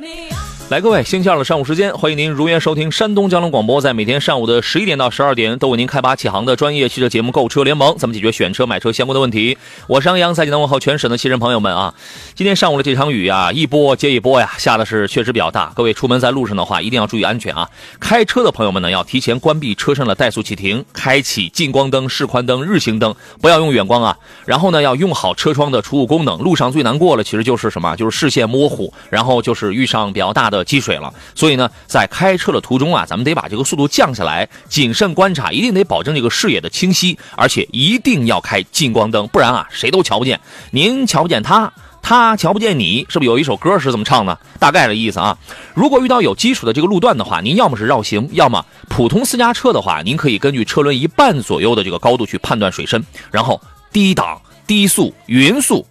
me. 来，各位，星期二的上午时间，欢迎您如约收听山东交通广播，在每天上午的十一点到十二点，都为您开拔启航的专业汽车节目《购车联盟》，咱们解决选车、买车相关的问题。我是杨洋，在济南问候全省的汽车朋友们啊！今天上午的这场雨啊，一波接一波呀，下的是确实比较大。各位出门在路上的话，一定要注意安全啊！开车的朋友们呢，要提前关闭车上的怠速启停，开启近光灯、示宽灯、日行灯，不要用远光啊。然后呢，要用好车窗的除雾功能。路上最难过了，其实就是什么？就是视线模糊，然后就是遇上比较大的积水了。所以呢，在开车的途中啊，咱们得把这个速度降下来，谨慎观察，一定得保证这个视野的清晰，而且一定要开近光灯，不然啊，谁都瞧不见。您瞧不见他，他瞧不见你，是不是有一首歌是这么唱的？大概的意思啊。如果遇到有基础的这个路段的话，您要么是绕行，要么普通私家车的话，您可以根据车轮一半左右的这个高度去判断水深，然后低档、低速、匀速。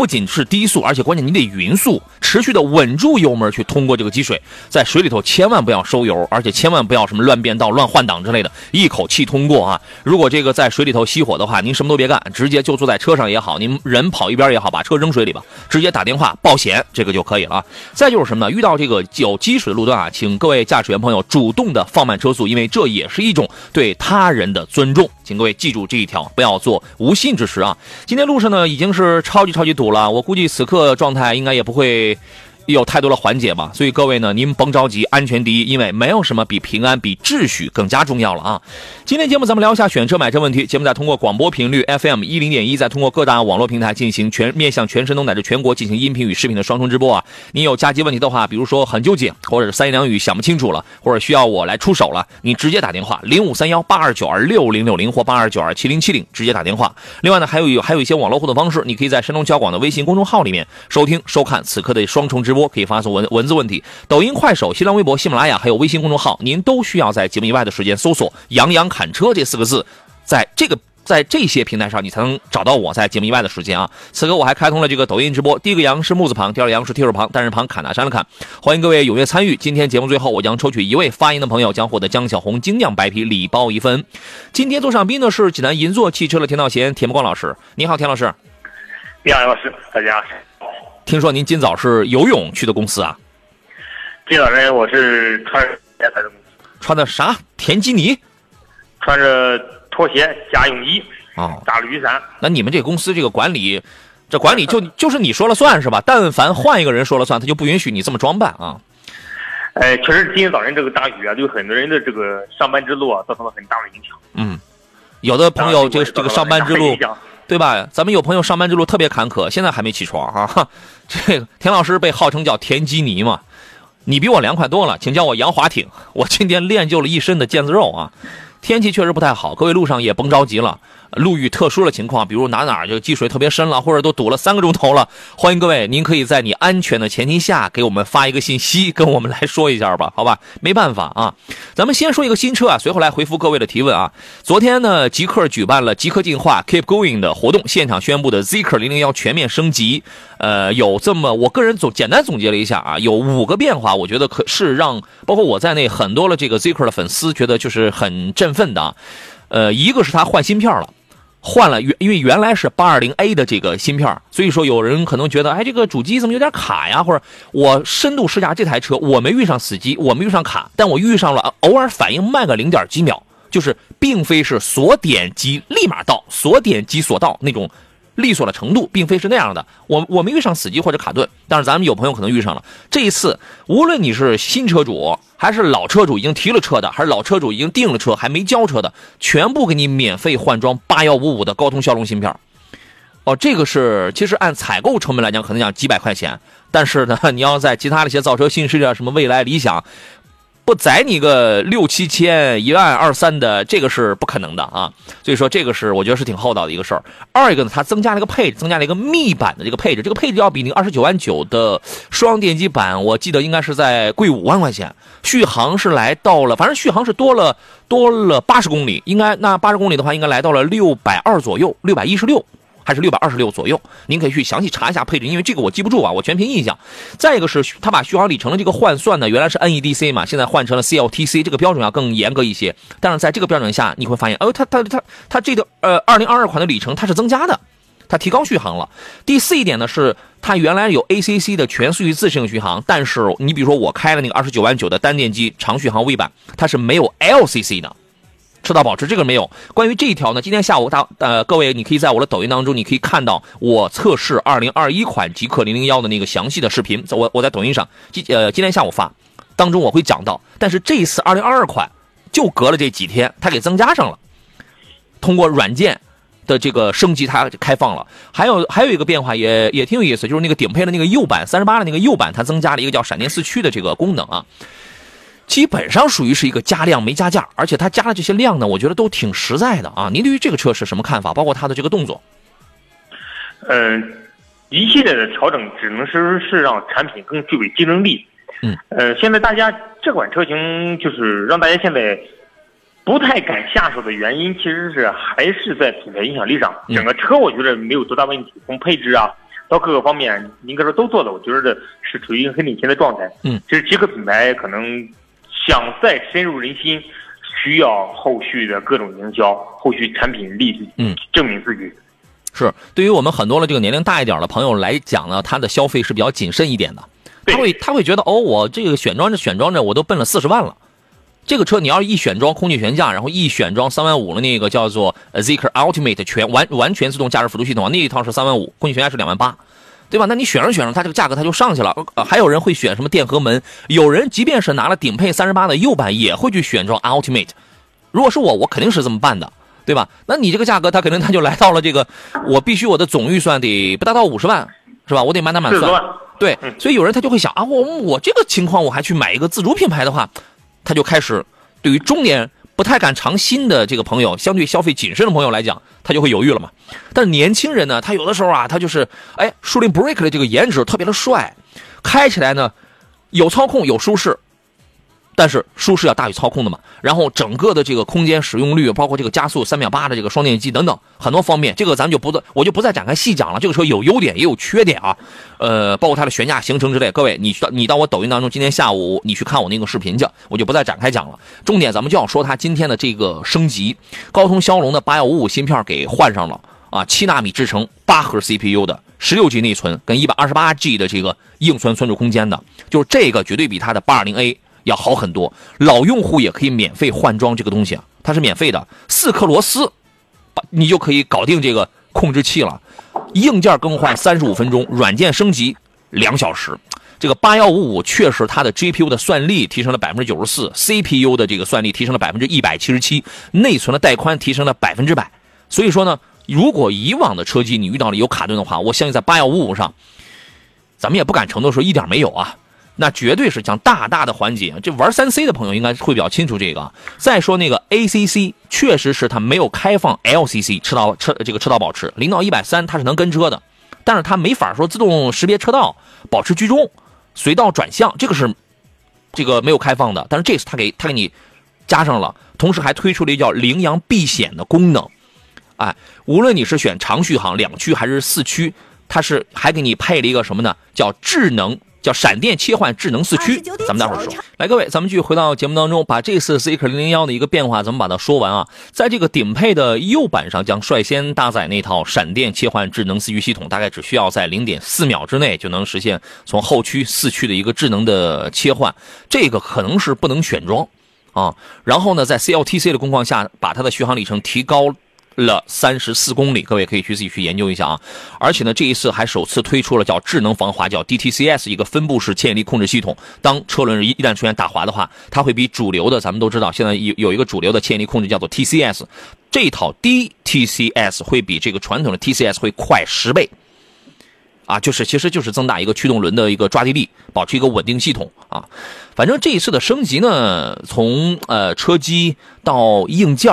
不仅是低速，而且关键你得匀速，持续的稳住油门去通过这个积水，在水里头千万不要收油，而且千万不要什么乱变道、乱换挡之类的，一口气通过啊！如果这个在水里头熄火的话，您什么都别干，直接就坐在车上也好，您人跑一边也好，把车扔水里吧，直接打电话报险，这个就可以了。再就是什么呢？遇到这个有积水的路段啊，请各位驾驶员朋友主动的放慢车速，因为这也是一种对他人的尊重。请各位记住这一条，不要做无心之事啊！今天路上呢已经是超级超级堵了，我估计此刻状态应该也不会。有太多的缓解嘛，所以各位呢，您甭着急，安全第一，因为没有什么比平安、比秩序更加重要了啊！今天节目咱们聊一下选车买车问题。节目在通过广播频率 FM 一零点一，再通过各大网络平台进行全面向全山东乃至全国进行音频与视频的双重直播啊！您有加急问题的话，比如说很纠结，或者是三言两语想不清楚了，或者需要我来出手了，你直接打电话零五三幺八二九二六零六零或八二九二七零七零，直接打电话。另外呢，还有有还有一些网络互动方式，你可以在山东交广的微信公众号里面收听收看此刻的双重直直播，可以发送文文字问题。抖音、快手、新浪微博、喜马拉雅还有微信公众号，您都需要在节目以外的时间搜索“杨洋侃车”这四个字，在这个在这些平台上，你才能找到我在节目以外的时间啊。此刻我还开通了这个抖音直播，第一个“杨”是木字旁，第二个“杨”是提手旁，单人旁，砍大山的砍。欢迎各位踊跃参与。今天节目最后，我将抽取一位发言的朋友，将获得江小红精酿白啤礼包一份。今天做上宾的是济南银座汽车的田道贤、田木光老师。你好，田老师。你好，杨老师，大家好。听说您今早是游泳去的公司啊？今早呢，我是穿鞋来的公司。穿的啥？田基尼？穿着拖鞋加泳衣啊，打雨伞。那你们这公司这个管理，这管理就 就是你说了算是吧？但凡换一个人说了算，他就不允许你这么装扮啊。哎，确实今天早晨这个大雨啊，对很多人的这个上班之路啊，造成了很大的影响。嗯，有的朋友这个这个上班之路。对吧？咱们有朋友上班之路特别坎坷，现在还没起床哈。这个田老师被号称叫田基尼嘛，你比我凉快多了，请叫我杨华挺。我今天练就了一身的腱子肉啊。天气确实不太好，各位路上也甭着急了。路遇特殊的情况，比如哪哪就积水特别深了，或者都堵了三个钟头了，欢迎各位，您可以在你安全的前提下给我们发一个信息，跟我们来说一下吧，好吧？没办法啊，咱们先说一个新车啊，随后来回复各位的提问啊。昨天呢，极客举办了极客进化 Keep Going 的活动，现场宣布的 Zeekr 零零幺全面升级，呃，有这么我个人总简单总结了一下啊，有五个变化，我觉得可是让包括我在内很多的这个 Zeekr 的粉丝觉得就是很振奋的，呃，一个是他换芯片了。换了原，因为原来是八二零 A 的这个芯片，所以说有人可能觉得，哎，这个主机怎么有点卡呀？或者我深度试驾这台车，我没遇上死机，我没遇上卡，但我遇上了偶尔反应慢个零点几秒，就是并非是锁点击立马到，锁点击锁到那种。利索的程度并非是那样的，我我没遇上死机或者卡顿，但是咱们有朋友可能遇上了。这一次，无论你是新车主还是老车主，已经提了车的，还是老车主已经订了车还没交车的，全部给你免费换装八幺五五的高通骁龙芯片。哦，这个是其实按采购成本来讲，可能讲几百块钱，但是呢，你要在其他的一些造车新势力啊，什么蔚来、理想，不宰你个六七千、一万二三的，这个是不可能的啊。所以说，这个是我觉得是挺厚道的一个事儿。二一个呢，它增加了一个配置，增加了一个密版的这个配置，这个配置要比那个二十九万九的双电机版，我记得应该是在贵五万块钱。续航是来到了，反正续航是多了多了八十公里，应该那八十公里的话，应该来到了六百二左右，六百一十六。还是六百二十六左右，您可以去详细查一下配置，因为这个我记不住啊，我全凭印象。再一个是，它把续航里程的这个换算呢，原来是 NEDC 嘛，现在换成了 CLTC，这个标准要更严格一些。但是在这个标准下，你会发现，哦，它它它它这个呃，二零二二款的里程它是增加的，它提高续航了。第四一点呢是，它原来有 ACC 的全速域自适应续航，但是你比如说我开了那个二十九万九的单电机长续航 V 版，它是没有 LCC 的。车道保持这个没有。关于这一条呢，今天下午大呃各位，你可以在我的抖音当中，你可以看到我测试二零二一款极氪零零幺的那个详细的视频。我我在抖音上今呃今天下午发，当中我会讲到。但是这一次二零二二款就隔了这几天，它给增加上了，通过软件的这个升级，它开放了。还有还有一个变化也也挺有意思，就是那个顶配的那个右版三十八的那个右版，它增加了一个叫闪电四驱的这个功能啊。基本上属于是一个加量没加价，而且它加的这些量呢，我觉得都挺实在的啊。您对于这个车是什么看法？包括它的这个动作？嗯，一系列的调整只能说是让产品更具备竞争力。嗯，呃，现在大家这款车型就是让大家现在不太敢下手的原因，其实是还是在品牌影响力上。整个车我觉得没有多大问题，从配置啊到各个方面，应该说都做的，我觉得是处于一个很领先的状态。嗯，其实极客品牌可能。想再深入人心，需要后续的各种营销，后续产品力，嗯，证明自己。是对于我们很多的这个年龄大一点的朋友来讲呢，他的消费是比较谨慎一点的。他会他会觉得，哦，我这个选装着选装着，我都奔了四十万了。这个车你要是一选装空气悬架，然后一选装三万五的那个叫做 Zeekr Ultimate 全完完全自动驾驶辅助系统，那一套是三万五，空气悬架是两万八。对吧？那你选上选上，它这个价格它就上去了。还有人会选什么电荷门？有人即便是拿了顶配三十八的右版，也会去选装 Ultimate。如果是我，我肯定是这么办的，对吧？那你这个价格，它肯定它就来到了这个，我必须我的总预算得不达到五十万，是吧？我得满打满算。对，所以有人他就会想啊，我我这个情况我还去买一个自主品牌的话，他就开始对于中年。不太敢尝新的这个朋友，相对消费谨慎的朋友来讲，他就会犹豫了嘛。但是年轻人呢，他有的时候啊，他就是哎，树林 Break 的这个颜值特别的帅，开起来呢有操控有舒适。但是舒适要大于操控的嘛，然后整个的这个空间使用率，包括这个加速三秒八的这个双电机等等很多方面，这个咱们就不再我就不再展开细讲了。这个车有优点也有缺点啊，呃，包括它的悬架行程之类。各位，你到你到我抖音当中，今天下午你去看我那个视频去，我就不再展开讲了。重点咱们就要说它今天的这个升级，高通骁龙的八幺五五芯片给换上了啊，七纳米制程，八核 CPU 的，十六 G 内存跟一百二十八 G 的这个硬存存储空间的，就是这个绝对比它的八二零 A。要好很多，老用户也可以免费换装这个东西啊，它是免费的，四颗螺丝，你就可以搞定这个控制器了。硬件更换三十五分钟，软件升级两小时。这个八幺五五确实它的 GPU 的算力提升了百分之九十四，CPU 的这个算力提升了百分之一百七十七，内存的带宽提升了百分之百。所以说呢，如果以往的车机你遇到了有卡顿的话，我相信在八幺五五上，咱们也不敢承诺说一点没有啊。那绝对是将大大的缓解。这玩三 C 的朋友应该会比较清楚这个。再说那个 ACC，确实是它没有开放 LCC 车道车这个车道保持，零到一百三它是能跟车的，但是它没法说自动识别车道、保持居中、随道转向，这个是这个没有开放的。但是这次它给它给你加上了，同时还推出了一叫羚羊避险的功能。哎，无论你是选长续航两驱还是四驱，它是还给你配了一个什么呢？叫智能。叫闪电切换智能四驱，咱们待会儿说。来，各位，咱们继续回到节目当中，把这次 Zeekr 零零幺的一个变化，咱们把它说完啊。在这个顶配的右版上，将率先搭载那套闪电切换智能四驱系统，大概只需要在零点四秒之内就能实现从后驱四驱的一个智能的切换。这个可能是不能选装啊。然后呢，在 CLTC 的工况下，把它的续航里程提高。了三十四公里，各位可以去自己去研究一下啊！而且呢，这一次还首次推出了叫智能防滑，叫 DTCS 一个分布式牵引力控制系统。当车轮一一旦出现打滑的话，它会比主流的，咱们都知道，现在有有一个主流的牵引力控制叫做 TCS，这套 DTCS 会比这个传统的 TCS 会快十倍。啊，就是其实就是增大一个驱动轮的一个抓地力，保持一个稳定系统啊。反正这一次的升级呢，从呃车机到硬件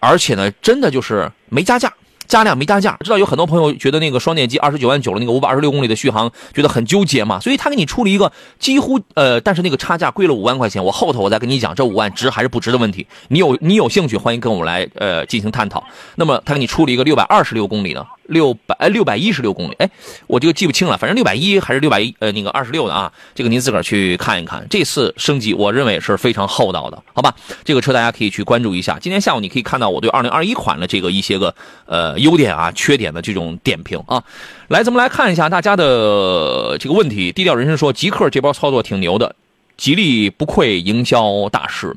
而且呢，真的就是没加价。加量没加价，知道有很多朋友觉得那个双电机二十九万九了，那个五百二十六公里的续航，觉得很纠结嘛，所以他给你出了一个几乎呃，但是那个差价贵了五万块钱，我后头我再跟你讲这五万值还是不值的问题，你有你有兴趣欢迎跟我们来呃进行探讨。那么他给你出了一个六百二十六公里的。六百哎，六百一十六公里，哎，我这个记不清了，反正六百一还是六百一，呃，那个二十六的啊，这个您自个儿去看一看。这次升级，我认为是非常厚道的，好吧？这个车大家可以去关注一下。今天下午你可以看到我对二零二一款的这个一些个呃优点啊、缺点的这种点评啊。来，咱们来看一下大家的这个问题。低调人生说，极客这包操作挺牛的，吉利不愧营销大师，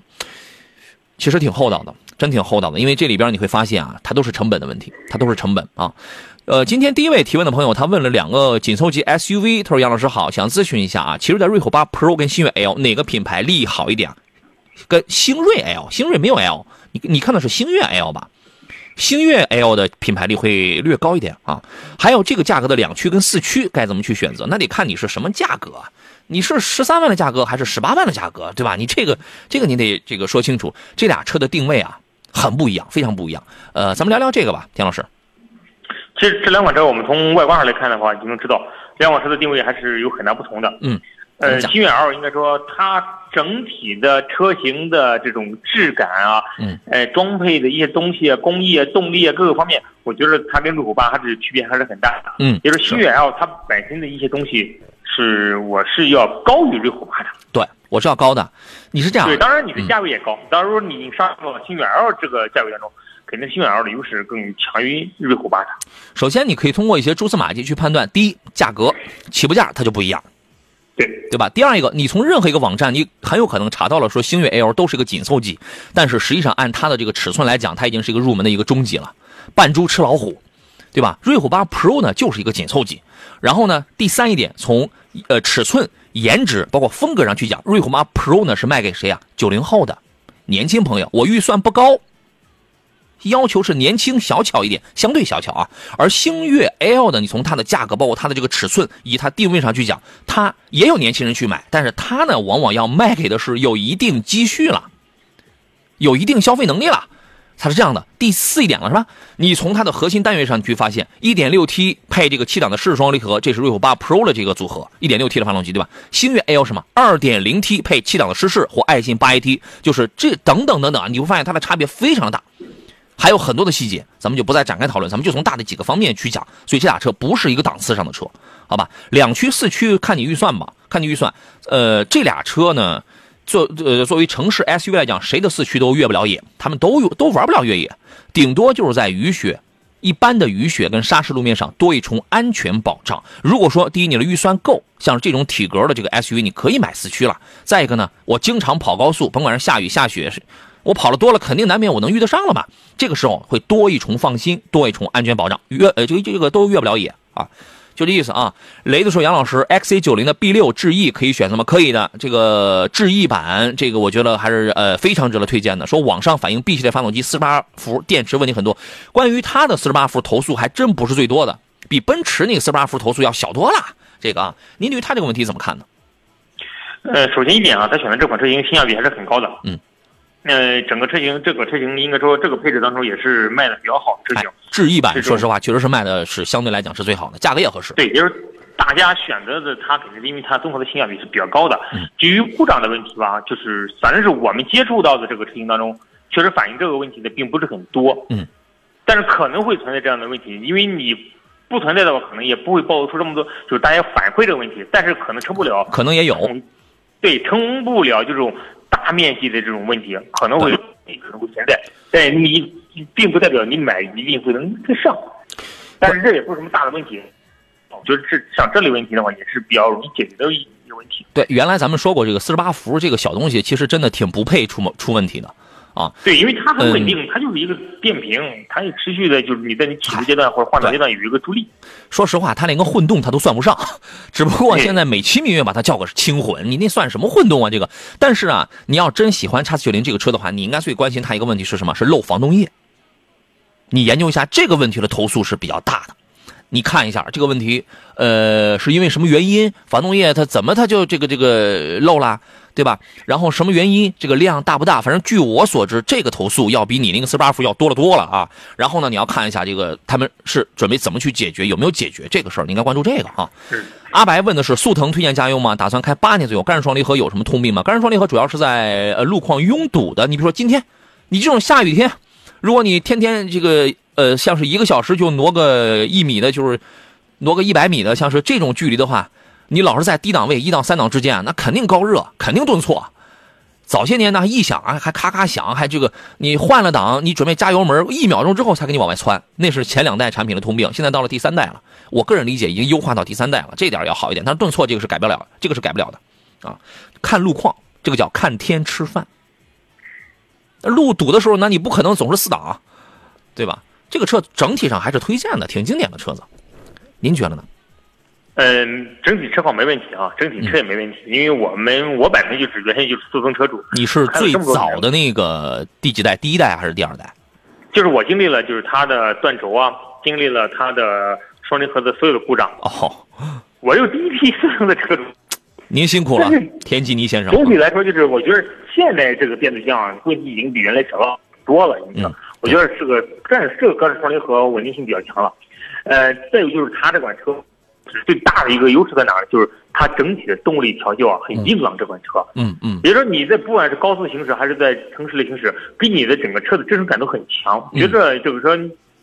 其实挺厚道的。真挺厚道的，因为这里边你会发现啊，它都是成本的问题，它都是成本啊。呃，今天第一位提问的朋友，他问了两个紧凑级 SUV，他说杨老师好，想咨询一下啊，奇瑞的瑞虎8 Pro 跟星越 L 哪个品牌利益好一点？跟星瑞 L，星瑞没有 L，你你看的是星越 L 吧？星越 L 的品牌力会略高一点啊。还有这个价格的两驱跟四驱该怎么去选择？那得看你是什么价格。你是十三万的价格还是十八万的价格，对吧？你这个这个你得这个说清楚，这俩车的定位啊。很不一样，非常不一样。呃，咱们聊聊这个吧，田老师。其实这两款车，我们从外观上来看的话，就能知道两款车的定位还是有很大不同的。嗯。呃，新越 L 应该说它整体的车型的这种质感啊，嗯，呃，装配的一些东西啊，工艺啊，动力啊，各个方面，我觉得它跟路虎八还是区别还是很大的。嗯。就是新越 L 它本身的一些东西是我是要高于瑞虎八的。对。我是要高的，你是这样对，当然你的价位也高。当然说你上到星越 L 这个价位当中，肯定星越 L 的优势更强于瑞虎八的。首先，你可以通过一些蛛丝马迹去判断：第一，价格起步价它就不一样，对对吧？第二一个，你从任何一个网站，你很有可能查到了说星越 L 都是一个紧凑级，但是实际上按它的这个尺寸来讲，它已经是一个入门的一个中级了，扮猪吃老虎，对吧？瑞虎八 Pro 呢就是一个紧凑级。然后呢，第三一点，从呃尺寸。颜值包括风格上去讲，瑞虎8 Pro 呢是卖给谁啊？九零后的年轻朋友。我预算不高，要求是年轻小巧一点，相对小巧啊。而星越 L 呢，你从它的价格，包括它的这个尺寸，以它定位上去讲，它也有年轻人去买，但是它呢，往往要卖给的是有一定积蓄了，有一定消费能力了。它是这样的，第四一点了是吧？你从它的核心单元上去发现，1.6T 配这个七档的湿式双离合，这是瑞虎8 Pro 的这个组合，1.6T 的发动机对吧？星越 L 什么？2.0T 配七档的湿式或爱信 8AT，就是这等等等等，你会发现它的差别非常大，还有很多的细节，咱们就不再展开讨论，咱们就从大的几个方面去讲。所以这俩车不是一个档次上的车，好吧？两驱四驱看你预算吧，看你预算。呃，这俩车呢？作呃，作为城市 SUV 来讲，谁的四驱都越不了野，他们都有都玩不了越野，顶多就是在雨雪、一般的雨雪跟沙石路面上多一重安全保障。如果说第一你的预算够，像这种体格的这个 SUV，你可以买四驱了。再一个呢，我经常跑高速，甭管是下雨下雪，我跑的多了，肯定难免我能遇得上了嘛。这个时候会多一重放心，多一重安全保障，越呃这个这个都越不了野啊。就这意思啊！雷子说：“杨老师，XC 九零的 B 六智逸可以选择吗？可以的。这个智逸版，这个我觉得还是呃非常值得推荐的。说网上反映 B 系列发动机四十八伏电池问题很多，关于它的四十八伏投诉还真不是最多的，比奔驰那个四十八伏投诉要小多了。这个啊，您对于它这个问题怎么看呢？呃，首先一点啊，他选的这款车型性价比还是很高的。嗯。呃，整个车型，这个车型应该说这个配置当中也是卖的比较好的车型。智逸版，说实话，确实是卖的是相对来讲是最好的，价格也合适。对，就是大家选择的它，肯定是因为它综合的性价比是比较高的。至于故障的问题吧，就是反正是我们接触到的这个车型当中，确实反映这个问题的并不是很多。嗯，但是可能会存在这样的问题，因为你不存在的话，可能也不会暴露出这么多，就是大家反馈这个问题，但是可能成不了，可能也有，对，成不了这种。大面积的这种问题可能会可能会存在，但你并不代表你买一定会能跟上，但是这也不是什么大的问题。我觉得这像这类问题的话，也是比较容易解决的一个问题。对，原来咱们说过这个四十八伏这个小东西，其实真的挺不配出出问题的。啊，对，因为它很稳定，它就是一个电瓶，它也持续的，就是你在你起步阶段或者换挡阶段有一个助力。说实话，它连个混动它都算不上，只不过现在美其名曰把它叫个轻混，你那算什么混动啊？这个，但是啊，你要真喜欢叉四九零这个车的话，你应该最关心它一个问题是什么？是漏防冻液。你研究一下这个问题的投诉是比较大的。你看一下这个问题，呃，是因为什么原因？防冻液它怎么它就这个这个漏了，对吧？然后什么原因？这个量大不大？反正据我所知，这个投诉要比你那个四十八伏要多了多了啊。然后呢，你要看一下这个他们是准备怎么去解决，有没有解决这个事儿？你应该关注这个啊。阿白问的是速腾推荐家用吗？打算开八年左右，干式双离合有什么通病吗？干式双离合主要是在呃路况拥堵的，你比如说今天，你这种下雨天，如果你天天这个。呃，像是一个小时就挪个一米的，就是挪个一百米的，像是这种距离的话，你老是在低档位一档三档之间，那肯定高热，肯定顿挫。早些年呢，一响啊，还咔咔响，还这个你换了档，你准备加油门，一秒钟之后才给你往外窜，那是前两代产品的通病。现在到了第三代了，我个人理解已经优化到第三代了，这点要好一点。但是顿挫这个是改不了，这个是改不了的啊。看路况，这个叫看天吃饭。路堵的时候，那你不可能总是四档，对吧？这个车整体上还是推荐的，挺经典的车子，您觉得呢？嗯，整体车况没问题啊，整体车也没问题，因为我们我本身就是原先就是速腾车主。你是最早的那个第几代？第一代还是第二代？就是我经历了，就是它的断轴啊，经历了它的双离合的所有的故障。哦，我又第一批速腾的车主。您辛苦了，田吉尼先生。总体来说，就是我觉得现在这个变速箱问题已经比原来小了多了，你知道。我觉得是个，但是这个格式双离合稳定性比较强了，呃，再有就是它这款车最大的一个优势在哪儿？就是它整体的动力调教啊很硬朗。这款车，嗯嗯，比如说你在不管是高速行驶还是在城市里行驶，给你的整个车的支撑感都很强。觉得这个车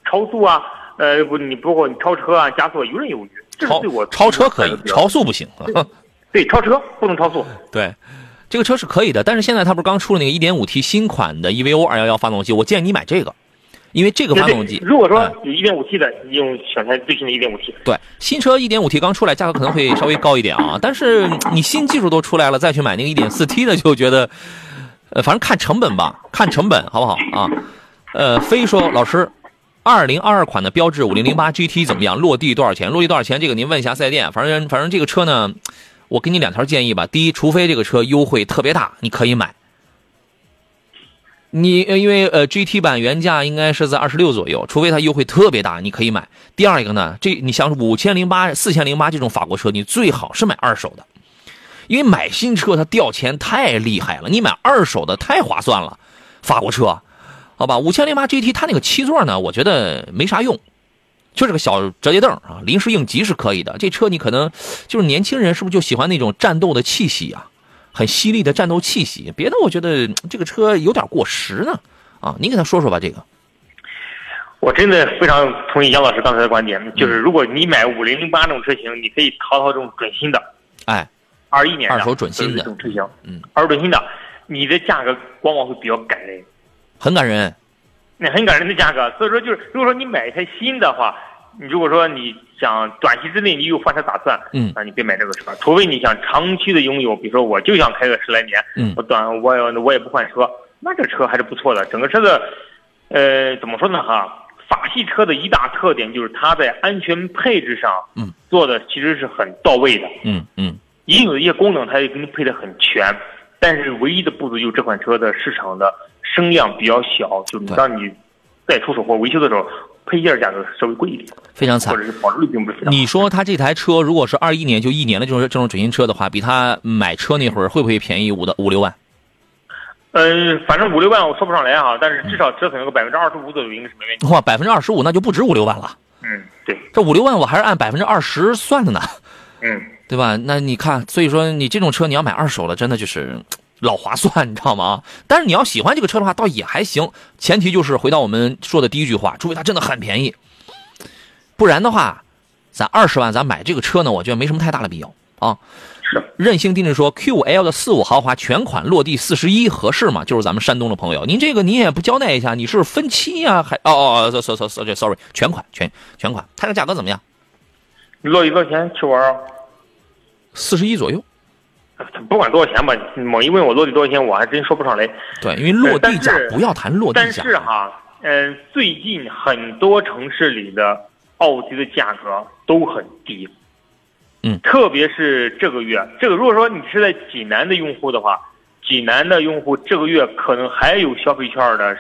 超速啊，呃不，你包括你超车啊、加速游刃有余。超对我超车可以，超速不行。对，超车不能超速。对。这个车是可以的，但是现在它不是刚出了那个 1.5T 新款的 EVO 211发动机？我建议你买这个，因为这个发动机，如果说有 1.5T 的，你用选台最新的 1.5T。对，新车 1.5T 刚出来，价格可能会稍微高一点啊。但是你新技术都出来了，再去买那个 1.4T 的，就觉得，呃，反正看成本吧，看成本好不好啊？呃，非说老师，2022款的标致5008 GT 怎么样？落地多少钱？落地多少钱？这个您问一下四 S 店。反正反正这个车呢。我给你两条建议吧。第一，除非这个车优惠特别大，你可以买。你因为呃 GT 版原价应该是在二十六左右，除非它优惠特别大，你可以买。第二一个呢，这你像五千零八、四千零八这种法国车，你最好是买二手的，因为买新车它掉钱太厉害了，你买二手的太划算了。法国车，好吧，五千零八 GT 它那个七座呢，我觉得没啥用。就是个小折叠凳啊，临时应急是可以的。这车你可能就是年轻人，是不是就喜欢那种战斗的气息啊？很犀利的战斗气息。别的我觉得这个车有点过时呢。啊，你给他说说吧，这个。我真的非常同意杨老师刚才的观点，就是如果你买五零零八这种车型，你可以淘淘这种准新的。哎，二一年二手准新的这种车型，嗯，二手准新的，你的价格往往会比较感人，很感人。那很感人的价格，所以说就是，如果说你买一台新的话，你如果说你想短期之内你有换车打算，嗯，那你别买这个车，除非你想长期的拥有，比如说我就想开个十来年，嗯，我短我也我也不换车，那这车还是不错的。整个车的，呃，怎么说呢哈？法系车的一大特点就是它在安全配置上，嗯，做的其实是很到位的，嗯嗯，应有的一些功能它也给你配的很全，但是唯一的不足就是这款车的市场的。声量比较小，就是当你再出手或维修的时候，配件价格稍微贵一点，非常惨，或者是保值率并不是非常。你说他这台车如果是二一年就一年的这种这种准新车的话，比他买车那会儿会不会便宜五到五六万？呃，反正五六万我说不上来啊，但是至少折损个百分之二十五左右应该是没问题。哇，百分之二十五那就不止五六万了。嗯，对，这五六万我还是按百分之二十算的呢。嗯，对吧？那你看，所以说你这种车你要买二手的，真的就是。老划算，你知道吗？但是你要喜欢这个车的话，倒也还行。前提就是回到我们说的第一句话，除非它真的很便宜，不然的话，咱二十万咱买这个车呢，我觉得没什么太大的必要啊。是。任性定制说，Q5L 的四五豪华全款落地四十一合适吗？就是咱们山东的朋友，您这个您也不交代一下，你是分期呀？还哦哦，sorry sorry sorry，全款全全款，它这价格怎么样？落地多少钱去玩啊四十一左右。不管多少钱吧，猛一问我落地多少钱，我还真说不上来。对，因为落地价不要谈落地价。但是哈，嗯，最近很多城市里的奥迪的价格都很低。嗯，特别是这个月，这个如果说你是在济南的用户的话，济南的用户这个月可能还有消费券的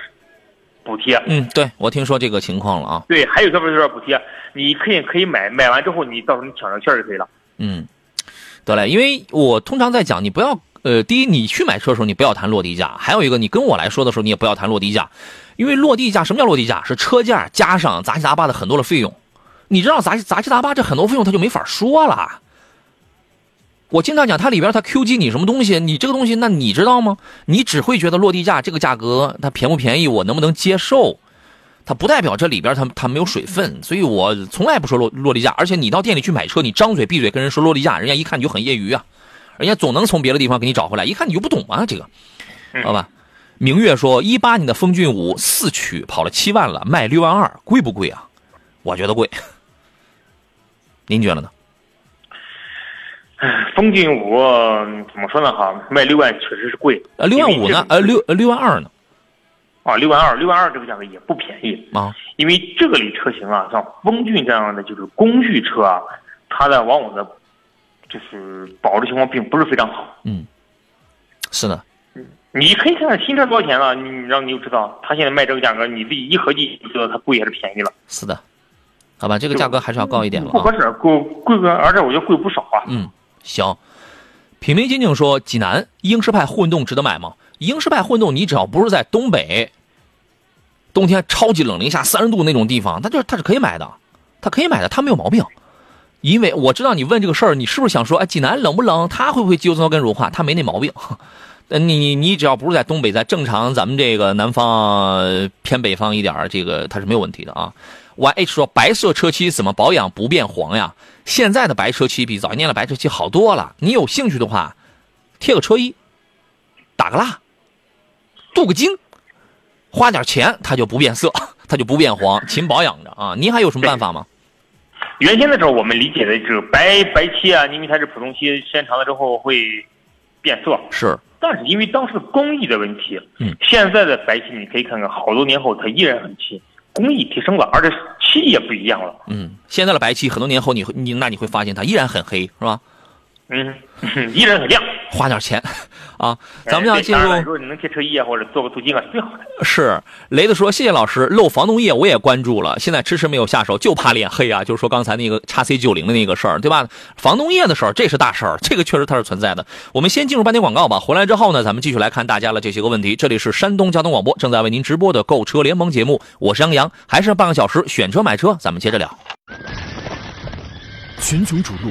补贴。嗯，对，我听说这个情况了啊。对，还有消费券补贴，你可以可以买，买完之后你到时候你抢着券就可以了。嗯，得嘞，因为我通常在讲，你不要呃，第一，你去买车的时候你不要谈落地价，还有一个，你跟我来说的时候你也不要谈落地价，因为落地价什么叫落地价？是车价加上杂七杂八的很多的费用。你知道杂七杂七杂八这很多费用他就没法说了。我经常讲，它里边它 Q g 你什么东西，你这个东西那你知道吗？你只会觉得落地价这个价格它便不便宜，我能不能接受？它不代表这里边它它没有水分，所以我从来不说落落地价。而且你到店里去买车，你张嘴闭嘴跟人说落地价，人家一看你就很业余啊，人家总能从别的地方给你找回来，一看你就不懂啊，这个，好吧？明月说，一八年的风骏五四驱跑了七万了，卖六万二，贵不贵啊？我觉得贵，您觉得呢？风骏五怎么说呢？哈，卖六万确实是贵。呃，六万五呢？呃，六呃六万二呢？啊，六万二，六万二这个价格也不便宜啊。因为这个类车型啊，像风骏这样的就是工具车啊，它的往往的，就是保值情况并不是非常好。嗯，是的。你可以看看新车多少钱了，你让你就知道，它现在卖这个价格，你自己一合计就知道它贵还是便宜了。是的，好吧，这个价格还是要高一点了。不合适，贵贵个，而且我觉得贵不少啊。嗯。行，品名晶晶说：“济南英仕派混动值得买吗？英仕派混动，你只要不是在东北，冬天超级冷，零下三十度那种地方，它就它是可以买的，它可以买的，它没有毛病。因为我知道你问这个事儿，你是不是想说，哎，济南冷不冷？它会不会机油增跟乳化？它没那毛病。你你只要不是在东北，在正常咱们这个南方偏北方一点这个它是没有问题的啊。Y H 说：白色车漆怎么保养不变黄呀？”现在的白车漆比早一年的白车漆好多了。你有兴趣的话，贴个车衣，打个蜡，镀个金，花点钱，它就不变色，它就不变黄，勤保养着啊！您还有什么办法吗？原先的时候，我们理解的就是白白漆啊，因为它是普通漆，时间长了之后会变色。是，但是因为当时的工艺的问题，嗯，现在的白漆你可以看看，好多年后它依然很漆。工艺提升了，而且漆也不一样了。嗯，现在的白漆很多年后，你你那你会发现它依然很黑，是吧？嗯，依然很亮。花点钱，啊，咱们要进入。如果你能贴车衣啊，或者做个镀金啊，最好的。是雷子说：“谢谢老师，漏防冻液我也关注了，现在迟迟没有下手，就怕脸黑啊。”就是说刚才那个叉 C 九零的那个事儿，对吧？防冻液的事儿，这是大事儿，这个确实它是存在的。我们先进入半天广告吧，回来之后呢，咱们继续来看大家的这些个问题。这里是山东交通广播正在为您直播的购车联盟节目，我是杨洋，还剩半个小时，选车买车，咱们接着聊。群雄逐鹿，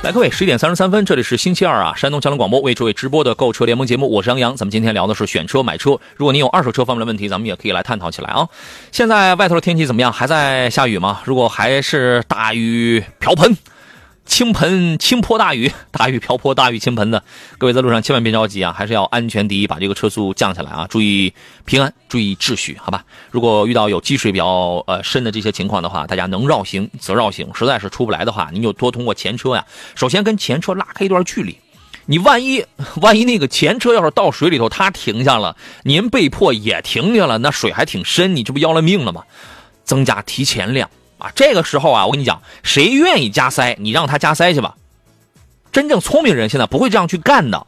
来，各位，十一点三十三分，这里是星期二啊，山东交通广播为诸位直播的购车联盟节目，我是杨洋。咱们今天聊的是选车买车。如果您有二手车方面的问题，咱们也可以来探讨起来啊。现在外头的天气怎么样？还在下雨吗？如果还是大雨瓢盆。倾盆、倾泼大雨，大雨瓢泼，大雨倾盆的，各位在路上千万别着急啊，还是要安全第一，把这个车速降下来啊，注意平安，注意秩序，好吧？如果遇到有积水比较呃深的这些情况的话，大家能绕行则绕行，实在是出不来的话，您就多通过前车呀。首先跟前车拉开一段距离，你万一 万一那个前车要是到水里头，它停下了，您被迫也停下了，那水还挺深，你这不要了命了吗？增加提前量。啊，这个时候啊，我跟你讲，谁愿意加塞，你让他加塞去吧。真正聪明人现在不会这样去干的，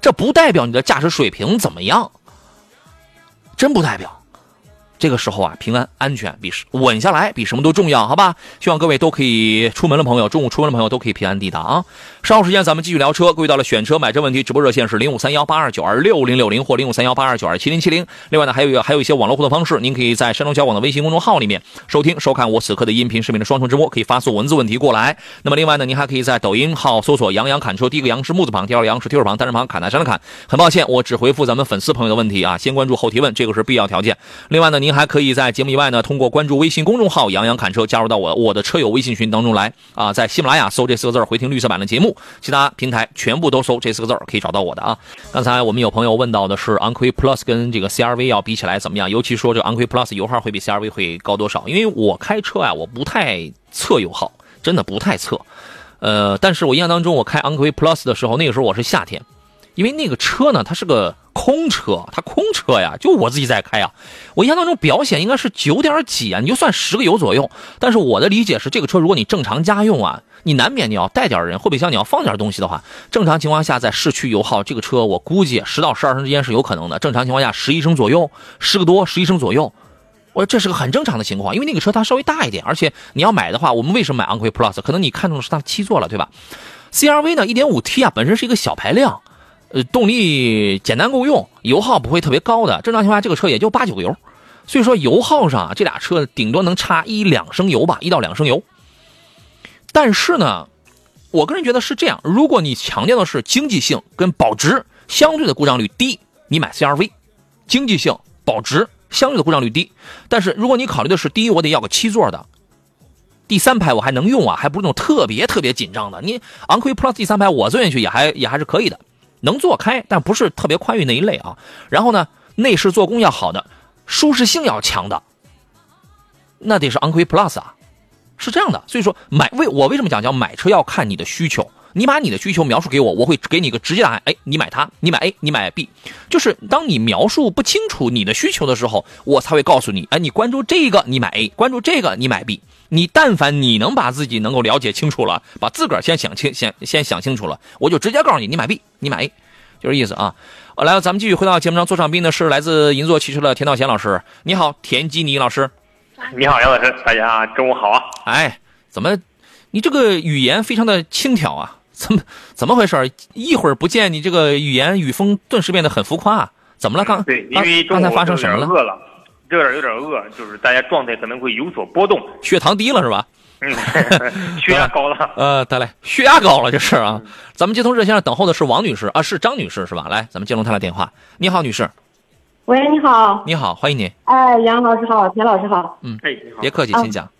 这不代表你的驾驶水平怎么样，真不代表。这个时候啊，平安安全比稳下来比什么都重要，好吧？希望各位都可以出门的朋友，中午出门的朋友都可以平安抵达啊。稍后时间咱们继续聊车，各位到了选车买车问题直播热线是零五三幺八二九二六零六零或零五三幺八二九二七零七零。另外呢，还有一个还有一些网络互动方式，您可以在山东交广的微信公众号里面收听收看我此刻的音频视频的双重直播，可以发送文字问题过来。那么另外呢，您还可以在抖音号搜索“杨洋侃车”，第一个“杨”是木字旁，第二个“杨”是提手旁，单人旁，侃台山的侃。很抱歉，我只回复咱们粉丝朋友的问题啊，先关注后提问，这个是必要条件。另外呢，您。您还可以在节目以外呢，通过关注微信公众号“杨洋侃车”，加入到我我的车友微信群当中来啊。在喜马拉雅搜这四个字回听绿色版的节目，其他平台全部都搜这四个字可以找到我的啊。刚才我们有朋友问到的是昂科威 Plus 跟这个 CRV 要比起来怎么样？尤其说这个昂科威 Plus 油耗会比 CRV 会高多少？因为我开车啊，我不太测油耗，真的不太测。呃，但是我印象当中，我开昂科威 Plus 的时候，那个时候我是夏天。因为那个车呢，它是个空车，它空车呀，就我自己在开啊。我印象当中表显应该是九点几啊，你就算十个油左右。但是我的理解是，这个车如果你正常家用啊，你难免你要带点人，后备箱你要放点东西的话，正常情况下在市区油耗，这个车我估计十到十二升之间是有可能的。正常情况下十一升左右，十个多十一升左右，我说这是个很正常的情况。因为那个车它稍微大一点，而且你要买的话，我们为什么买昂科威 Plus？可能你看中的是它七座了，对吧？CRV 呢，一点五 T 啊，本身是一个小排量。呃，动力简单够用，油耗不会特别高的。正常情况下，这个车也就八九个油，所以说油耗上啊，这俩车顶多能差一两升油吧，一到两升油。但是呢，我个人觉得是这样：如果你强调的是经济性跟保值，相对的故障率低，你买 CRV，经济性、保值相对的故障率低。但是如果你考虑的是第一，我得要个七座的，第三排我还能用啊，还不是那种特别特别紧张的。你昂科威 Plus 第三排我坐进去也还也还是可以的。能做开，但不是特别宽裕那一类啊。然后呢，内饰做工要好的，舒适性要强的，那得是昂科威 Plus 啊，是这样的。所以说买为我为什么讲叫买车要看你的需求，你把你的需求描述给我，我会给你一个直接答案。哎，你买它，你买 A，你买 B，就是当你描述不清楚你的需求的时候，我才会告诉你，哎，你关注这个你买 A，关注这个你买 B。你但凡你能把自己能够了解清楚了，把自个儿先想清，先先想清楚了，我就直接告诉你，你买 B，你买 A，就这意思啊。来，咱们继续回到节目上，坐上宾的是来自银座汽车的田道贤老师。你好，田基尼老师。你好，杨老师，大家中午好啊。哎，怎么，你这个语言非常的轻佻啊？怎么怎么回事？一会儿不见你这个语言语风顿时变得很浮夸，怎么了？刚对，因为刚才发生什么了？饿了。有点有点饿，就是大家状态可能会有所波动，血糖低了是吧？嗯，血压高了。呃，得嘞，血压高了就是啊。咱们接通热线上等候的是王女士啊，是张女士是吧？来，咱们接通她的电话。你好，女士。喂，你好。你好，欢迎你。哎，杨老师好，田老师好。嗯，哎别客气，请讲。啊，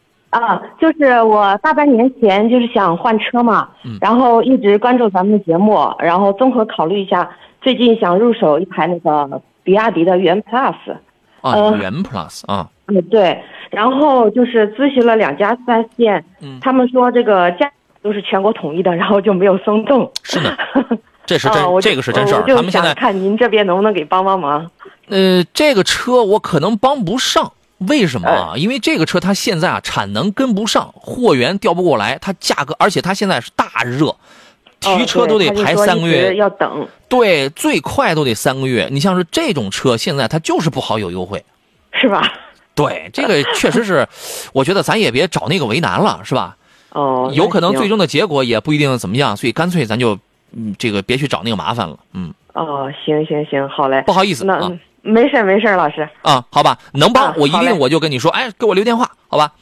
就是我大半年前就是想换车嘛，然后一直关注咱们的节目，然后综合考虑一下，最近想入手一台那个比亚迪的元 Plus。啊，元 Plus 啊，嗯对，然后就是咨询了两家四 S 店，嗯，他们说这个价都是全国统一的，然后就没有松动。是的，这是真，这个是真事儿。他们现在看您这边能不能给帮帮忙？呃，这个车我可能帮不上，为什么啊？因为这个车它现在啊产能跟不上，货源调不过来，它价格，而且它现在是大热。提车都得排三个月，要等。对，最快都得三个月。你像是这种车，现在它就是不好有优惠，是吧？对，这个确实是，我觉得咱也别找那个为难了，是吧？哦，有可能最终的结果也不一定怎么样，所以干脆咱就，嗯，这个别去找那个麻烦了。嗯。哦，行行行，好嘞。不好意思那没事没事老师。啊，好吧，能帮我一定我就跟你说，哎，给我留电话，好吧？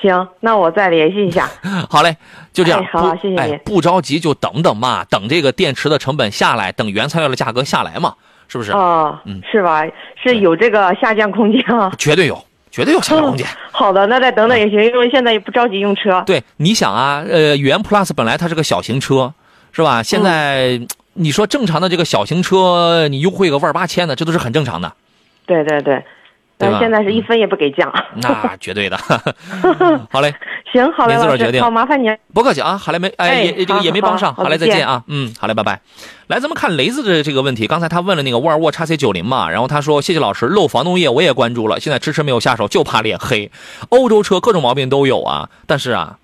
行，那我再联系一下。好嘞，就这样。好，谢谢你。不着急，就等等嘛，等这个电池的成本下来，等原材料的价格下来嘛，是不是？哦，嗯，是吧？是有这个下降空间啊？绝对有，绝对有下降空间。好的，那再等等也行，因为现在也不着急用车。对，你想啊，呃，元 Plus 本来它是个小型车，是吧？现在你说正常的这个小型车，你优惠个万八千的，这都是很正常的。对对对。但现在是一分也不给降，那绝对的。好嘞，行，好嘞，您自个儿决定。好，麻烦您。不客气啊，好嘞，没哎，也这个也没帮上，好嘞，再见啊，嗯，好嘞，拜拜。来，咱们看雷子的这个问题。刚才他问了那个沃尔沃 x C 九零嘛，然后他说：“谢谢老师，漏防冻液我也关注了，现在迟迟没有下手，就怕脸黑。欧洲车各种毛病都有啊，但是啊。”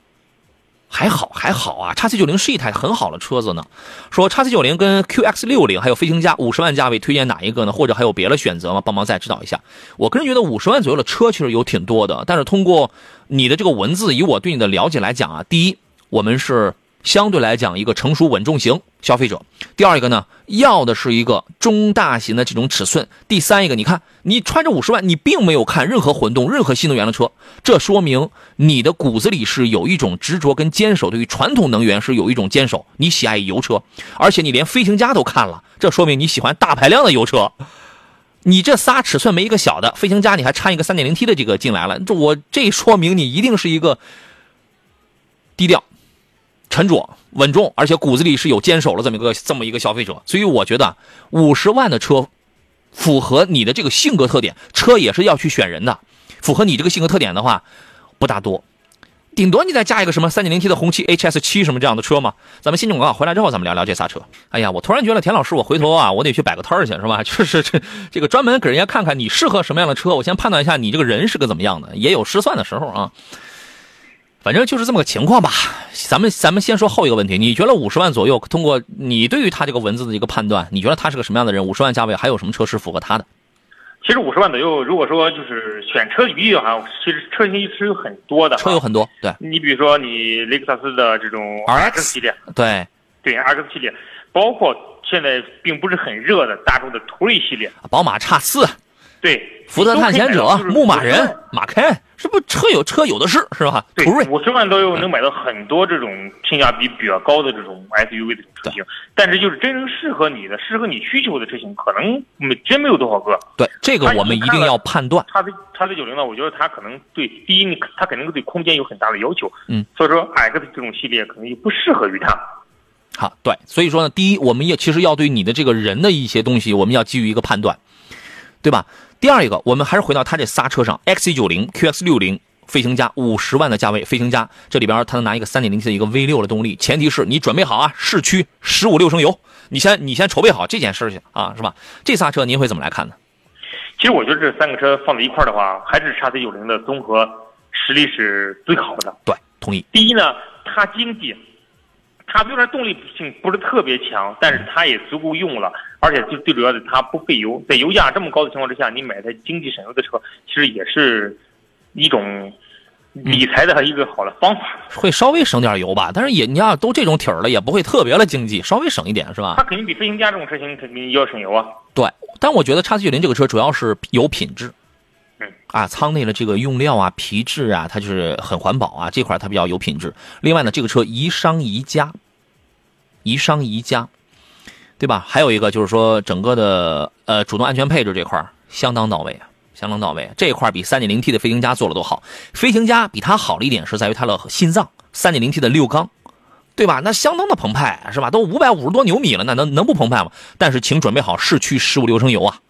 还好还好啊，叉 C 九零是一台很好的车子呢。说叉 C 九零跟 QX 六零还有飞行家五十万价位推荐哪一个呢？或者还有别的选择吗？帮忙再指导一下。我个人觉得五十万左右的车其实有挺多的，但是通过你的这个文字，以我对你的了解来讲啊，第一，我们是。相对来讲，一个成熟稳重型消费者。第二一个呢，要的是一个中大型的这种尺寸。第三一个，你看你穿着五十万，你并没有看任何混动、任何新能源的车，这说明你的骨子里是有一种执着跟坚守，对于传统能源是有一种坚守。你喜爱油车，而且你连飞行家都看了，这说明你喜欢大排量的油车。你这仨尺寸没一个小的，飞行家你还掺一个三点零 T 的这个进来了，这我这说明你一定是一个低调、沉着、稳重，而且骨子里是有坚守了这么一个这么一个消费者。所以我觉得五十万的车符合你的这个性格特点，车也是要去选人的，符合你这个性格特点的话不大多。顶多你再加一个什么三点零 T 的红旗 HS 七什么这样的车嘛？咱们新广告回来之后，咱们聊聊这仨车。哎呀，我突然觉得田老师，我回头啊，我得去摆个摊儿去，是吧？就是这这个专门给人家看看你适合什么样的车，我先判断一下你这个人是个怎么样的，也有失算的时候啊。反正就是这么个情况吧。咱们咱们先说后一个问题，你觉得五十万左右，通过你对于他这个文字的一个判断，你觉得他是个什么样的人？五十万价位还有什么车是符合他的？其实五十万左右，如果说就是选车余地的话，其实车型是有很多的。车有很多，对。你比如说你雷克萨斯的这种 RX 系列，对，对 RX 系列，包括现在并不是很热的大众的途锐系列，宝马叉四，对，福特探险者、牧马人、马开。是不车有车有的是，是吧？途锐五十万左右能买到很多这种性价比比较高的这种 SUV 的车型，但是就是真正适合你的、适合你需求的车型，可能没真没有多少个。对，这个我们一定要判断。叉 C 叉 C 九零呢，我觉得它可能对第一，它肯定对空间有很大的要求。嗯，所以说 X 这种系列可能就不适合于它。好，对，所以说呢，第一，我们也其实要对你的这个人的一些东西，我们要基于一个判断，对吧？第二一个，我们还是回到它这仨车上，XC 九零、QX 六零、飞行家，五十万的价位，飞行家这里边它能拿一个三点零 T 的一个 V 六的动力，前提是你准备好啊，市区十五六升油，你先你先筹备好这件事情啊，是吧？这仨车您会怎么来看呢？其实我觉得这三个车放在一块的话，还是叉 C 九零的综合实力是最好的。对，同意。第一呢，它经济。它虽然动力性不是特别强，但是它也足够用了，而且最最主要的它不费油。在油价这么高的情况之下，你买台经济省油的车，其实也是一种理财的一个好的方法。会稍微省点油吧，但是也你要都这种体儿了，也不会特别的经济，稍微省一点是吧？它肯定比飞行家这种车型肯定要省油啊。对，但我觉得叉 C 九零这个车主要是有品质，嗯啊，舱内的这个用料啊、皮质啊，它就是很环保啊，这块它比较有品质。另外呢，这个车宜商宜家。宜商宜家，对吧？还有一个就是说，整个的呃主动安全配置这块相当到位啊，相当到位。这一块比 3.0T 的飞行家做的都好。飞行家比它好了一点是在于它的心脏，3.0T 的六缸，对吧？那相当的澎湃，是吧？都五百五十多牛米了，那能能不澎湃吗？但是请准备好市区十五六升油啊！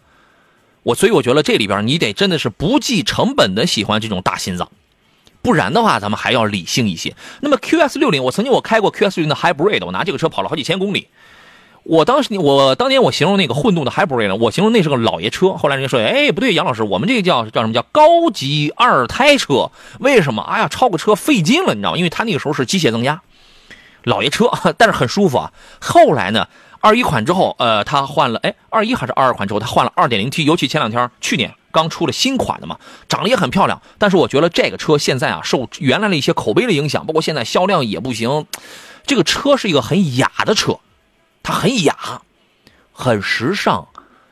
我所以我觉得这里边你得真的是不计成本的喜欢这种大心脏。不然的话，咱们还要理性一些。那么 QS 六零，我曾经我开过 QS 六零的 Hybrid，我拿这个车跑了好几千公里。我当时我当年我形容那个混动的 Hybrid 呢，我形容那是个老爷车。后来人家说，哎，不对，杨老师，我们这个叫叫什么叫高级二胎车？为什么？哎呀，超个车费劲了，你知道吗？因为它那个时候是机械增压，老爷车，但是很舒服啊。后来呢，二一款之后，呃，他换了，哎，二一还是二二款之后，他换了二点零 T，尤其前两天，去年。刚出了新款的嘛，长得也很漂亮，但是我觉得这个车现在啊，受原来的一些口碑的影响，包括现在销量也不行。这个车是一个很雅的车，它很雅，很时尚，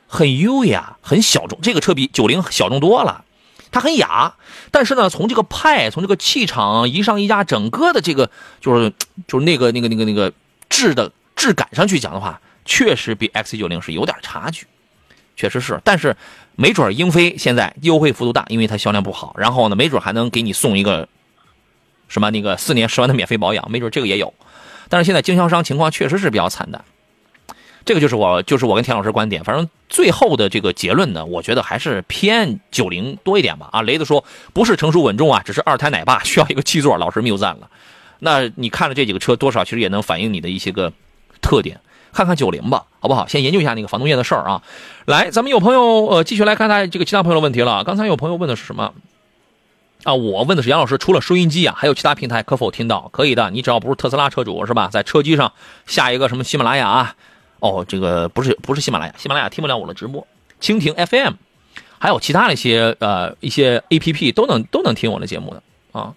很优雅，很小众。这个车比九零小众多了，它很雅，但是呢，从这个派，从这个气场，一上宜家整个的这个就是就是那个那个那个那个质的质感上去讲的话，确实比 X 九零是有点差距，确实是，但是。没准英菲现在优惠幅度大，因为它销量不好。然后呢，没准还能给你送一个什么那个四年十万的免费保养，没准这个也有。但是现在经销商情况确实是比较惨淡。这个就是我就是我跟田老师观点，反正最后的这个结论呢，我觉得还是偏九零多一点吧。啊，雷子说不是成熟稳重啊，只是二胎奶爸 需要一个七座，老师谬赞了。那你看了这几个车，多少其实也能反映你的一些个特点。看看九零吧，好不好？先研究一下那个房东业的事儿啊。来，咱们有朋友呃，继续来看他这个其他朋友的问题了。刚才有朋友问的是什么啊？我问的是杨老师，除了收音机啊，还有其他平台可否听到？可以的，你只要不是特斯拉车主是吧？在车机上下一个什么喜马拉雅？哦，这个不是不是喜马拉雅，喜马拉雅听不了我的直播。蜻蜓 FM，还有其他的一些呃一些 APP 都能都能听我的节目的啊。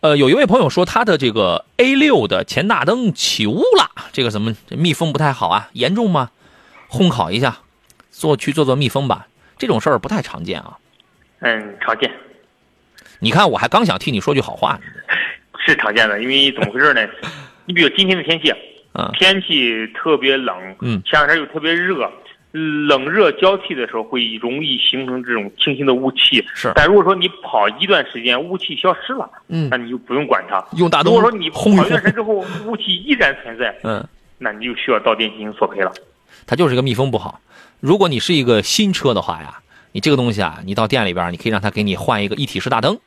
呃，有一位朋友说他的这个 A 六的前大灯起雾了，这个怎么密封不太好啊？严重吗？烘烤一下，做去做做密封吧。这种事儿不太常见啊。嗯，常见。你看，我还刚想替你说句好话呢。是常见的，因为怎么回事呢？你比如今天的天气，嗯，天气特别冷，嗯，前两天又特别热，冷热交替的时候会容易形成这种清新的雾气。是，但如果说你跑一段时间，雾气消失了，嗯，那你就不用管它。用大灯。如果说你跑一段时间之后，雾气依然存在，嗯，那你就需要到店进行索赔了。它就是个密封不好。如果你是一个新车的话呀，你这个东西啊，你到店里边，你可以让他给你换一个一体式大灯。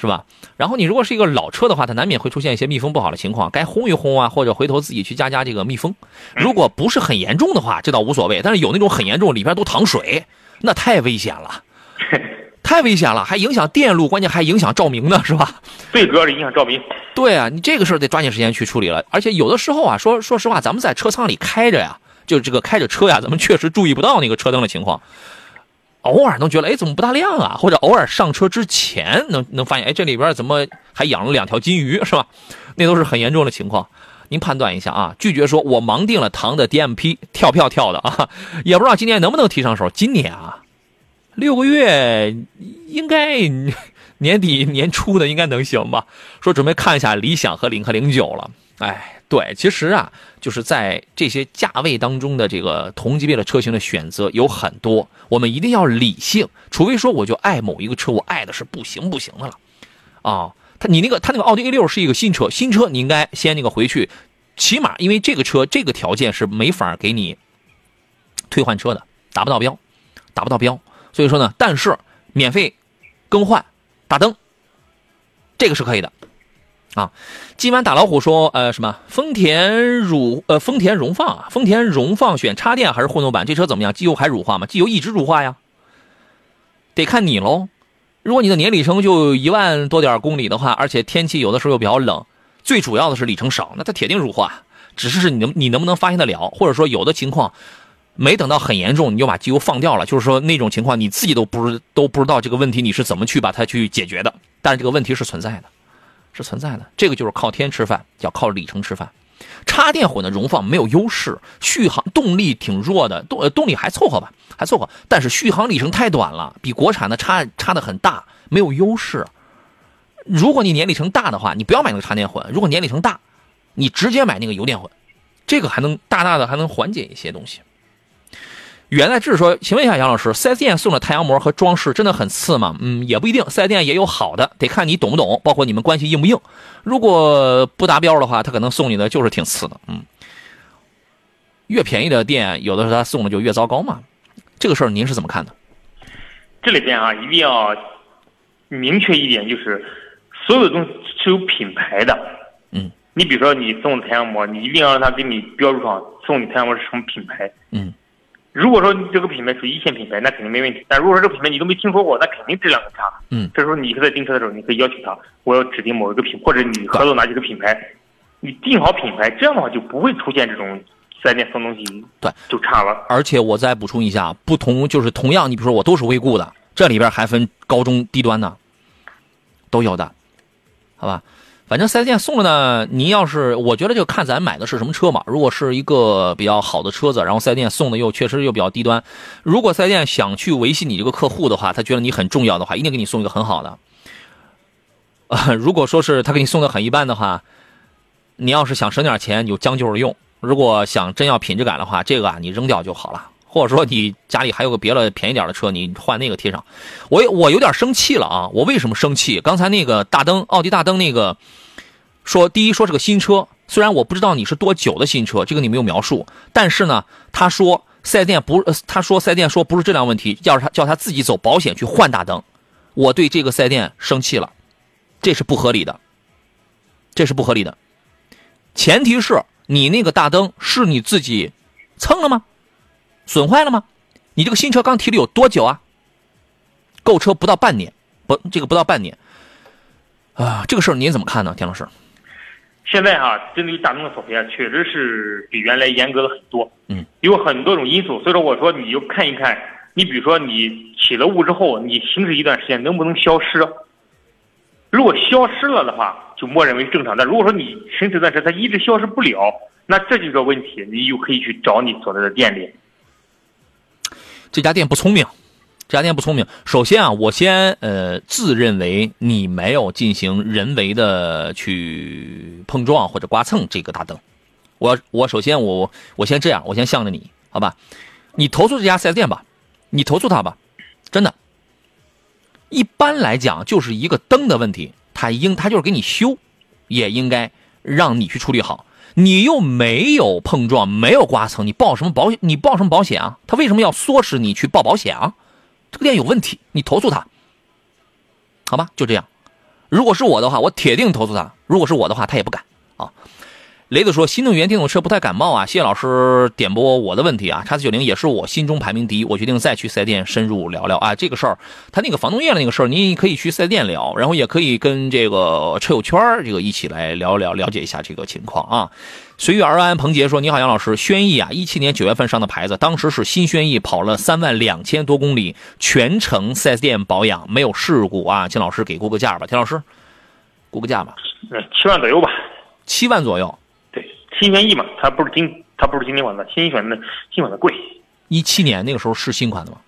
是吧？然后你如果是一个老车的话，它难免会出现一些密封不好的情况，该轰一轰啊，或者回头自己去加加这个密封。如果不是很严重的话，这倒无所谓。但是有那种很严重，里边都淌水，那太危险了，太危险了，还影响电路，关键还影响照明呢，是吧？最主要是影响照明。对啊，你这个事儿得抓紧时间去处理了。而且有的时候啊，说说实话，咱们在车舱里开着呀，就这个开着车呀，咱们确实注意不到那个车灯的情况。偶尔能觉得，哎，怎么不大亮啊？或者偶尔上车之前能能发现，哎，这里边怎么还养了两条金鱼，是吧？那都是很严重的情况。您判断一下啊。拒绝说，我盲定了唐的 DMP 跳票跳的啊，也不知道今年能不能提上手。今年啊，六个月应该年底年初的应该能行吧？说准备看一下理想和领克零九了。哎。对，其实啊，就是在这些价位当中的这个同级别的车型的选择有很多，我们一定要理性。除非说我就爱某一个车，我爱的是不行不行的了，啊，他你那个他那个奥迪 A 六是一个新车，新车你应该先那个回去，起码因为这个车这个条件是没法给你退换车的，达不到标，达不到标，所以说呢，但是免费更换大灯，这个是可以的。啊，今晚打老虎说，呃，什么丰田乳呃丰田荣放啊，丰田荣放选插电还是混动版？这车怎么样？机油还乳化吗？机油一直乳化呀，得看你喽。如果你的年里程就一万多点公里的话，而且天气有的时候又比较冷，最主要的是里程少，那它铁定乳化。只是是你能你能不能发现得了，或者说有的情况没等到很严重，你就把机油放掉了，就是说那种情况你自己都不知都不知道这个问题你是怎么去把它去解决的，但是这个问题是存在的。是存在的，这个就是靠天吃饭，叫靠里程吃饭。插电混的荣放没有优势，续航动力挺弱的，动动力还凑合吧，还凑合。但是续航里程太短了，比国产的差差的很大，没有优势。如果你年里程大的话，你不要买那个插电混；如果年里程大，你直接买那个油电混，这个还能大大的还能缓解一些东西。原来志说，请问一下杨老师，4S 店送的太阳膜和装饰真的很次吗？嗯，也不一定，4S 店也有好的，得看你懂不懂，包括你们关系硬不硬。如果不达标的话，他可能送你的就是挺次的。嗯，越便宜的店，有的时候他送的就越糟糕嘛。这个事儿您是怎么看的？这里边啊，一定要明确一点，就是所有的东西是有品牌的。嗯，你比如说你送的太阳膜，你一定要让他给你标注上送你太阳膜是什么品牌。嗯。如果说你这个品牌属于一线品牌，那肯定没问题。但如果说这个品牌你都没听说过，那肯定质量很差。嗯，这时候你在订车的时候，你可以要求他，我要指定某一个品，或者你合作哪几个品牌，你定好品牌，这样的话就不会出现这种四 S 店送东西对就差了。而且我再补充一下，不同就是同样，你比如说我都是未固的，这里边还分高中低端的，都有的，好吧？反正四 S 店送了呢，您要是我觉得就看咱买的是什么车嘛。如果是一个比较好的车子，然后四 S 店送的又确实又比较低端，如果四 S 店想去维系你这个客户的话，他觉得你很重要的话，一定给你送一个很好的。啊，如果说是他给你送的很一般的话，你要是想省点钱，你就将就着用；如果想真要品质感的话，这个啊你扔掉就好了。或者说你家里还有个别的便宜点的车，你换那个贴上。我我有点生气了啊！我为什么生气？刚才那个大灯，奥迪大灯那个，说第一说是个新车，虽然我不知道你是多久的新车，这个你没有描述。但是呢，他说四 S 店不，他说四 S 店说不是质量问题，叫他叫他自己走保险去换大灯。我对这个四 S 店生气了，这是不合理的，这是不合理的。前提是你那个大灯是你自己蹭了吗？损坏了吗？你这个新车刚提了有多久啊？购车不到半年，不，这个不到半年，啊，这个事儿您怎么看呢，田老师？现在哈，针对于大众的索赔啊，确实是比原来严格了很多。嗯，有很多种因素，所以说我说你就看一看，你比如说你起了雾之后，你行驶一段时间能不能消失？如果消失了的话，就默认为正常；但如果说你行驶一段时间它一直消失不了，那这就是个问题，你就可以去找你所在的店里。这家店不聪明，这家店不聪明。首先啊，我先呃自认为你没有进行人为的去碰撞或者刮蹭这个大灯。我我首先我我先这样，我先向着你，好吧？你投诉这家四 S 店吧，你投诉他吧，真的。一般来讲，就是一个灯的问题，他应他就是给你修，也应该让你去处理好。你又没有碰撞，没有刮蹭，你报什么保险？你报什么保险啊？他为什么要唆使你去报保险啊？这个店有问题，你投诉他，好吧？就这样。如果是我的话，我铁定投诉他。如果是我的话，他也不敢啊。雷子说：“新能源电动车不太感冒啊。”谢谢老师点拨我的问题啊。叉四九零也是我心中排名第一，我决定再去四 S 店深入聊聊啊。这个事儿，他那个防冻液的那个事儿，你可以去四 S 店聊，然后也可以跟这个车友圈这个一起来聊聊，了解一下这个情况啊。随遇而安，彭杰说：“你好，杨老师，轩逸啊，一七年九月份上的牌子，当时是新轩逸，跑了三万两千多公里，全程四 S 店保养，没有事故啊。请老师给估个价吧，田老师，估个价吧，嗯，七万左右吧，七万左右。”新轩逸嘛，它不是今它不是今天款的，新选的新款的贵。一七年那个时候是新款的吗？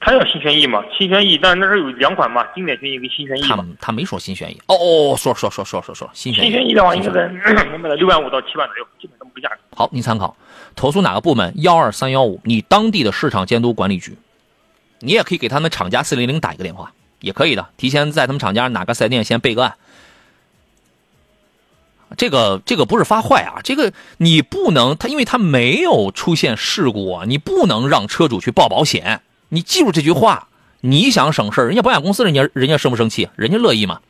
它叫新轩逸嘛，新轩逸，但是那是有两款嘛，经典轩逸跟新轩逸他他没说新轩逸。哦哦，说说说说说说新轩逸。新轩逸的话，应该在能卖到六万五到七万左右，基本这么个价格。好，您参考。投诉哪个部门？幺二三幺五，你当地的市场监督管理局。你也可以给他们厂家四零零打一个电话，也可以的。提前在他们厂家哪个四 S 店先备个案。这个这个不是发坏啊，这个你不能他，因为他没有出现事故啊，你不能让车主去报保险。你记住这句话，你想省事人家保险公司人家人家生不生气？人家乐意吗？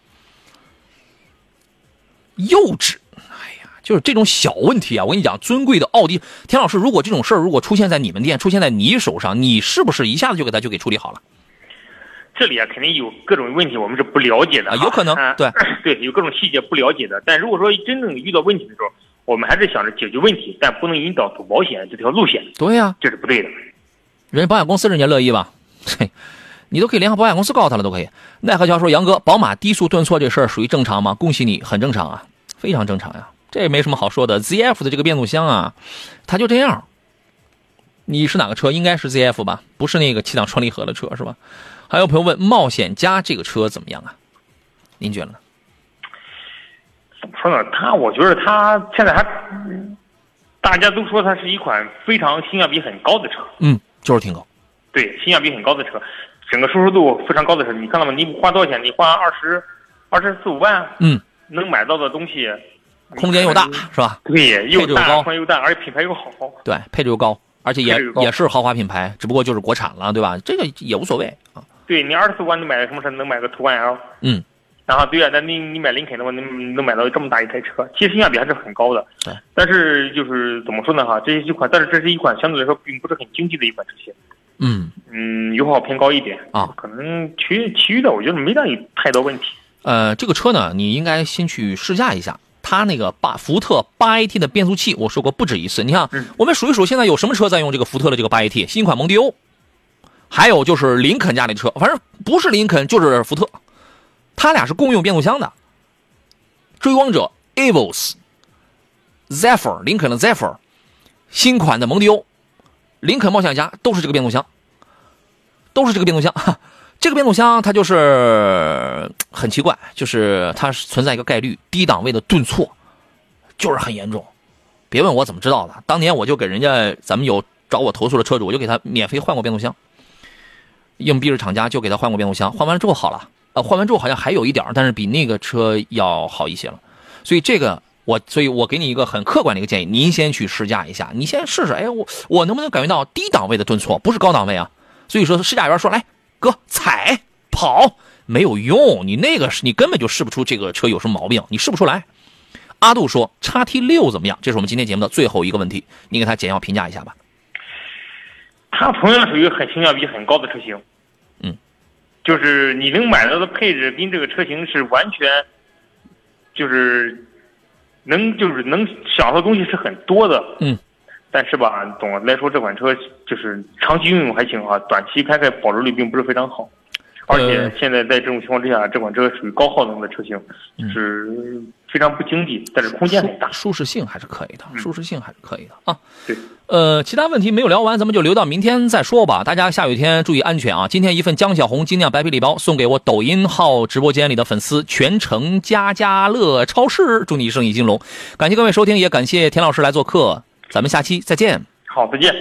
幼稚，哎呀，就是这种小问题啊！我跟你讲，尊贵的奥迪田老师，如果这种事儿如果出现在你们店，出现在你手上，你是不是一下子就给他就给处理好了？这里啊，肯定有各种问题，我们是不了解的啊，有可能，对 对，有各种细节不了解的。但如果说真正遇到问题的时候，我们还是想着解决问题，但不能引导走保险这条路线。对呀，这是不对的。人家保险公司人家乐意吧？嘿，你都可以联合保险公司告他了，都可以。奈何桥说：“杨哥，宝马低速顿挫这事儿属于正常吗？”恭喜你，很正常啊，非常正常呀，这也没什么好说的。ZF 的这个变速箱啊，它就这样。你是哪个车？应该是 ZF 吧？不是那个七档双离合的车是吧？还有朋友问：冒险家这个车怎么样啊？您觉得呢？怎么说呢？它，我觉得它现在还，大家都说它是一款非常性价比很高的车。嗯，就是挺高。对，性价比很高的车，整个舒适度非常高的车。你看到吗？你花多少钱？你花二十二十四五万，嗯，能买到的东西，空间又大，是吧？对，又大，空间又大，而且品牌又好。对，配置又高，而且也也是豪华品牌，只不过就是国产了，对吧？这个也无所谓啊。对你二十四万能买个什么车？能买个途观 L。嗯，然后对呀，那你你买林肯的话，能能买到这么大一台车，其实性价比还是很高的。对，但是就是怎么说呢？哈，这是一款，但是这是一款相对来说并不是很经济的一款车型。嗯嗯，油耗偏高一点啊，可能其其余的我觉得没大太多问题。呃，这个车呢，你应该先去试驾一下。它那个八福特八 AT 的变速器，我说过不止一次。你看，我们数一数，现在有什么车在用这个福特的这个八 AT？新款蒙迪欧。还有就是林肯家里的车，反正不是林肯就是福特，他俩是共用变速箱的。追光者、Evos、Zephyr、林肯的 Zephyr、新款的蒙迪欧、林肯冒险家都是这个变速箱，都是这个变速箱。这个变速箱它就是很奇怪，就是它存在一个概率，低档位的顿挫就是很严重。别问我怎么知道的，当年我就给人家咱们有找我投诉的车主，我就给他免费换过变速箱。硬逼着厂家就给他换过变速箱，换完之后好了，呃，换完之后好像还有一点但是比那个车要好一些了。所以这个我，所以我给你一个很客观的一个建议，您先去试驾一下，你先试试，哎，我我能不能感觉到低档位的顿挫，不是高档位啊？所以说试驾员说，来哥踩跑没有用，你那个是你根本就试不出这个车有什么毛病，你试不出来。阿杜说，叉 T 六怎么样？这是我们今天节目的最后一个问题，你给他简要评价一下吧。它同样属于很性价比很高的车型，嗯，就是你能买到的配置跟这个车型是完全，就是能就是能享受的东西是很多的，嗯，但是吧，总的来说这款车就是长期运用还行哈，短期开开保值率并不是非常好，而且现在在这种情况之下，这款车属于高耗能的车型，就是。非常不经济，但是空间很大，舒适性还是可以的，舒适性还是可以的啊。对，呃，其他问题没有聊完，咱们就留到明天再说吧。大家下雨天注意安全啊！今天一份江小红精酿白啤礼包送给我抖音号直播间里的粉丝，全程家家乐超市，祝你生意兴隆。感谢各位收听，也感谢田老师来做客，咱们下期再见。好，再见。